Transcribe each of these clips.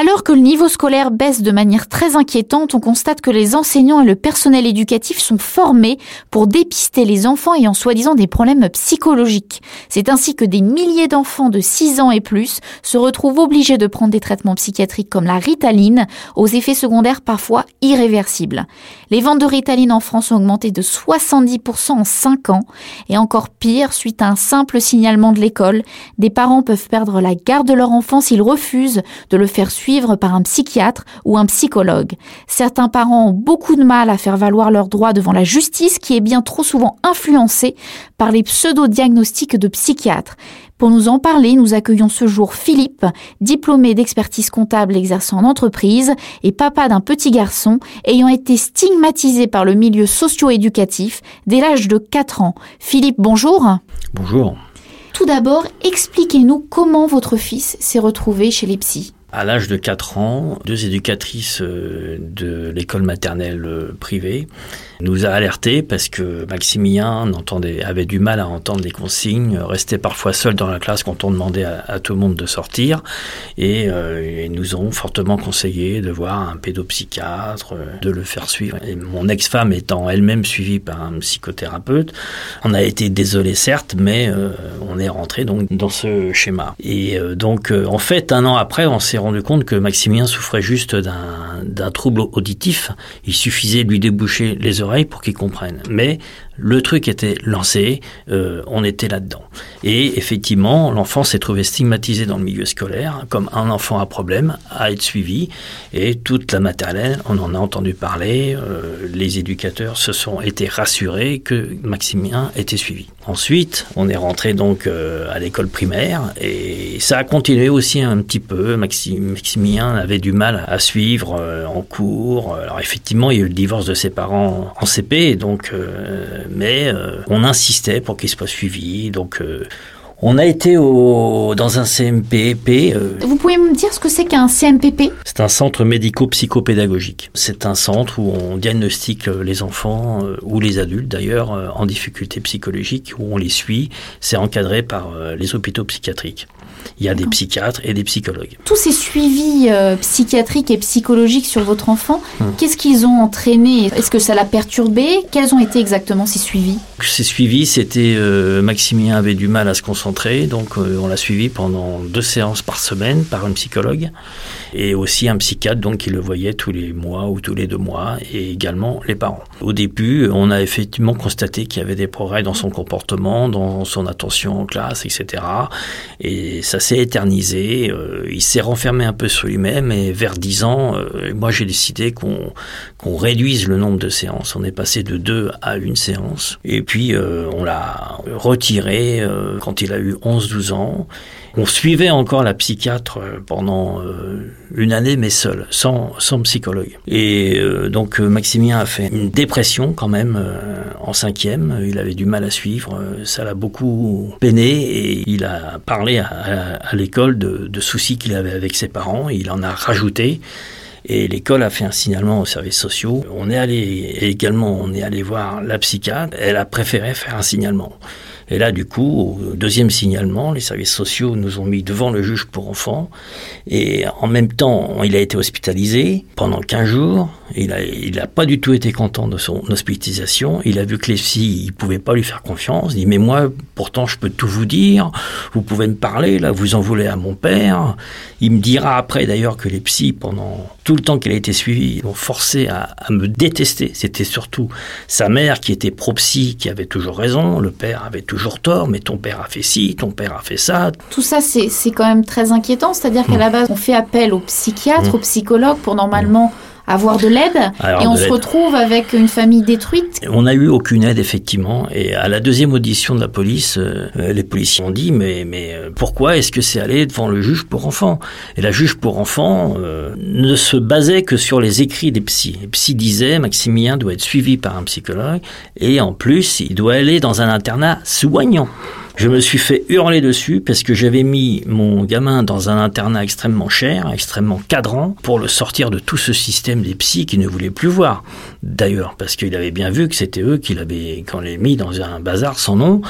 Alors que le niveau scolaire baisse de manière très inquiétante, on constate que les enseignants et le personnel éducatif sont formés pour dépister les enfants ayant soi-disant des problèmes psychologiques. C'est ainsi que des milliers d'enfants de 6 ans et plus se retrouvent obligés de prendre des traitements psychiatriques comme la ritaline, aux effets secondaires parfois irréversibles. Les ventes de ritaline en France ont augmenté de 70% en 5 ans, et encore pire, suite à un simple signalement de l'école, des parents peuvent perdre la garde de leur enfant s'ils refusent de le faire suivre par un psychiatre ou un psychologue. Certains parents ont beaucoup de mal à faire valoir leurs droits devant la justice qui est bien trop souvent influencée par les pseudo-diagnostics de psychiatres. Pour nous en parler, nous accueillons ce jour Philippe, diplômé d'expertise comptable exerçant en entreprise et papa d'un petit garçon ayant été stigmatisé par le milieu socio-éducatif dès l'âge de 4 ans. Philippe, bonjour. Bonjour. Tout d'abord, expliquez-nous comment votre fils s'est retrouvé chez les psys. À l'âge de 4 ans, deux éducatrices euh, de l'école maternelle euh, privée nous a alertés parce que Maximilien avait du mal à entendre les consignes, restait parfois seul dans la classe quand on demandait à, tout le monde de sortir et, euh, nous ont fortement conseillé de voir un pédopsychiatre, de le faire suivre. Mon ex-femme étant elle-même suivie par un psychothérapeute, on a été désolé certes, mais on est rentré donc dans ce schéma. Et donc en fait, un an après, on s'est rendu compte que Maximilien souffrait juste d'un trouble auditif. Il suffisait de lui déboucher les oreilles pour qu'il comprenne. Mais le truc était lancé, euh, on était là-dedans. Et effectivement, l'enfant s'est trouvé stigmatisé dans le milieu scolaire comme un enfant à problème, à être suivi. Et toute la maternelle, on en a entendu parler. Euh, les éducateurs se sont été rassurés que Maximien était suivi. Ensuite, on est rentré donc euh, à l'école primaire et ça a continué aussi un petit peu. Maximien avait du mal à suivre en cours. Alors effectivement, il y a eu le divorce de ses parents en CP, donc mais euh, on insistait pour qu'il soit suivi. Donc euh, on a été au, dans un CMPP. Euh, Vous pouvez me dire ce que c'est qu'un CMPP C'est un centre médico-psychopédagogique. C'est un centre où on diagnostique les enfants ou les adultes d'ailleurs en difficulté psychologique, où on les suit. C'est encadré par les hôpitaux psychiatriques. Il y a des psychiatres et des psychologues. Tous ces suivis euh, psychiatriques et psychologiques sur votre enfant, hum. qu'est-ce qu'ils ont entraîné? Est-ce que ça l'a perturbé? Quels ont été exactement ces suivis? Ces suivis, c'était euh, Maximien avait du mal à se concentrer, donc euh, on l'a suivi pendant deux séances par semaine par un psychologue et aussi un psychiatre donc qui le voyait tous les mois ou tous les deux mois et également les parents. Au début, on a effectivement constaté qu'il y avait des progrès dans son comportement, dans son attention en classe, etc. Et ça s'est éternisé. Euh, il s'est renfermé un peu sur lui-même et vers 10 ans, euh, moi j'ai décidé qu'on qu'on réduise le nombre de séances. On est passé de deux à une séance. Et puis on l'a retiré quand il a eu 11-12 ans. On suivait encore la psychiatre pendant une année, mais seul, sans, sans psychologue. Et donc Maximien a fait une dépression quand même en cinquième. Il avait du mal à suivre. Ça l'a beaucoup peiné et il a parlé à à, l'école de, soucis qu'il avait avec ses parents. il en a rajouté. Et l'école a fait un signalement aux services sociaux. On est allé également, on est allé voir la psychiatre. Elle a préféré faire un signalement. Et là, du coup, au deuxième signalement, les services sociaux nous ont mis devant le juge pour enfants. Et en même temps, il a été hospitalisé pendant 15 jours. Il n'a il a pas du tout été content de son hospitalisation. Il a vu que les psy, ils pouvaient pas lui faire confiance. Il dit, mais moi, pourtant, je peux tout vous dire. Vous pouvez me parler, là, vous en voulez à mon père. Il me dira après, d'ailleurs, que les psys, pendant tout le temps qu'il a été suivi, l'ont forcé à, à me détester. C'était surtout sa mère qui était pro-psy, qui avait toujours raison. Le père avait toujours tort, mais ton père a fait ci, ton père a fait ça. Tout ça, c'est quand même très inquiétant. C'est-à-dire qu'à la base, on fait appel aux psychiatres, mmh. aux psychologues pour normalement avoir de l'aide. Et on se retrouve avec une famille détruite. On n'a eu aucune aide effectivement. Et à la deuxième audition de la police, euh, les policiers ont dit mais mais euh, pourquoi est-ce que c'est allé devant le juge pour enfants? Et la juge pour enfants euh, ne se basait que sur les écrits des psys. Les psys disaient Maximilien doit être suivi par un psychologue et en plus il doit aller dans un internat soignant Je me suis fait hurler dessus parce que j'avais mis mon gamin dans un internat extrêmement cher, extrêmement cadrant, pour le sortir de tout ce système des psys qui ne voulaient plus voir. D'ailleurs, parce qu'il avait bien vu que c'était eux qui l'avaient, quand l'avaient mis dans un bazar sans nom,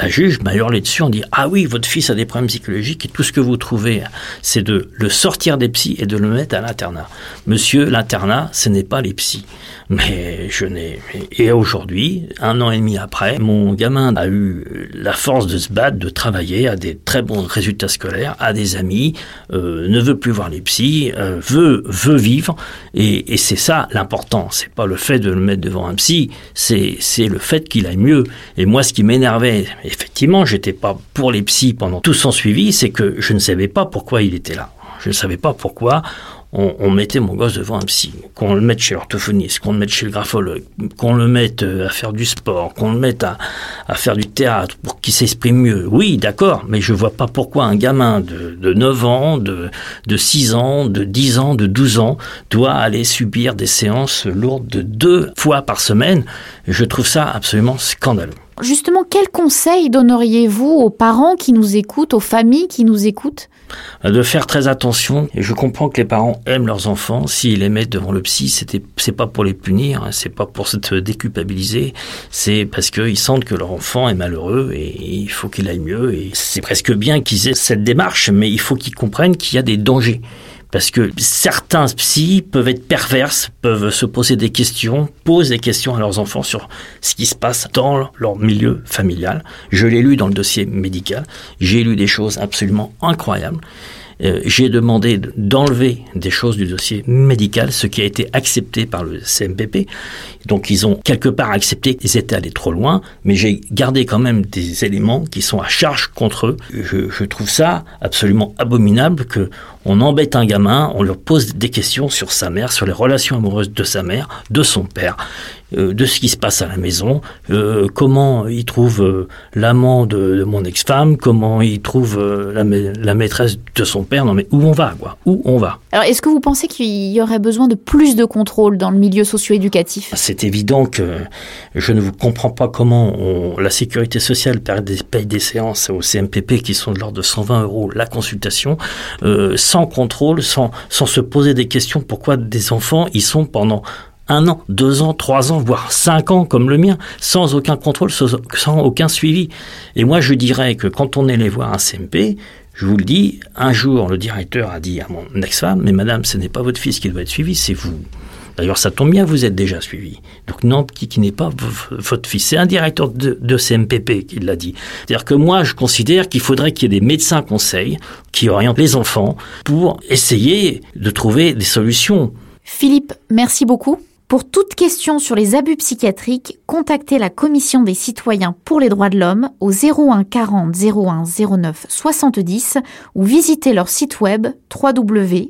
la juge m'a hurlé dessus en dit Ah oui, votre fils a des problèmes psychologiques et tout ce que vous trouvez, c'est de le sortir des psys et de le mettre à l'internat. Monsieur, l'internat, ce n'est pas les psys. Mais je n'ai. Et aujourd'hui, un an et demi après, mon gamin a eu la force de se battre, de travailler, a des très bons résultats scolaires, a des amis, euh, ne veut plus voir les psys, euh, veut veut vivre. Et, c'est ça l'important. C'est pas le fait de le mettre devant un psy, c'est c'est le fait qu'il aille mieux. Et moi, ce qui m'énervait, effectivement, j'étais pas pour les psys pendant tout son suivi, c'est que je ne savais pas pourquoi il était là. Je ne savais pas pourquoi on, mettait mon gosse devant un psy, qu'on le mette chez l'orthophoniste, qu'on le mette chez le graphologue, qu'on le mette euh, à faire du sport, qu'on le mette à, faire du théâtre pour qu'il s'exprime mieux. Oui, d'accord, mais je vois pas pourquoi un gamin de, de 9 ans, de, de 6 ans, de 10 ans, de 12 ans doit aller subir des séances lourdes de deux fois par semaine. Je trouve ça absolument scandaleux. Justement, quel conseil donneriez-vous aux parents qui nous écoutent, aux familles qui nous écoutent? De faire très attention. Et je comprends que les parents aiment leurs enfants. S'ils les mettent devant le psy, c'est pas pour les punir, hein, c'est pas pour se déculpabiliser. C'est parce qu'ils sentent que leur enfant est malheureux et il faut qu'il aille mieux. Et c'est presque bien qu'ils aient cette démarche, mais il faut qu'ils comprennent qu'il y a des dangers. Parce que certains psys peuvent être perverses, peuvent se poser des questions, posent des questions à leurs enfants sur ce qui se passe dans leur milieu familial. Je l'ai lu dans le dossier médical. J'ai lu des choses absolument incroyables. Euh, j'ai demandé d'enlever des choses du dossier médical, ce qui a été accepté par le CMPP. Donc ils ont quelque part accepté qu'ils étaient allés trop loin, mais j'ai gardé quand même des éléments qui sont à charge contre eux. Je, je trouve ça absolument abominable que on embête un gamin, on lui pose des questions sur sa mère, sur les relations amoureuses de sa mère, de son père. Euh, de ce qui se passe à la maison, euh, comment il trouve euh, l'amant de, mon ex-femme, comment il trouve la, la, maîtresse de son père. Non mais où on va quoi? Où on va? Alors est-ce que vous pensez qu'il y aurait besoin de plus de contrôle dans le milieu socio-éducatif? C'est évident que je ne vous comprends pas comment on, la sécurité sociale paye des séances au CMPP qui sont de l'ordre de 120 euros la consultation, sans contrôle, sans, sans se poser des questions pourquoi des enfants ils sont pendant un an, deux ans, trois ans, voire cinq ans comme le mien, sans aucun contrôle, sans aucun suivi. Et moi, je dirais que quand on est allé voir un CMP, je vous le dis, un jour, le directeur a dit à mon ex-femme, mais madame, ce n'est pas votre fils qui doit être suivi, c'est vous. D'ailleurs, ça tombe bien, vous êtes déjà suivi. Donc non, qui, n'est pas votre fils. C'est un directeur de, de CMPP qui l'a dit. C'est-à-dire que moi, je considère qu'il faudrait qu'il y ait des médecins conseils qui orientent les enfants pour essayer de trouver des solutions. Philippe, merci beaucoup. Pour toute question sur les abus psychiatriques, contactez la Commission des citoyens pour les droits de l'homme au 01 40 01 09 70 ou visitez leur site web www.ccdh.fr.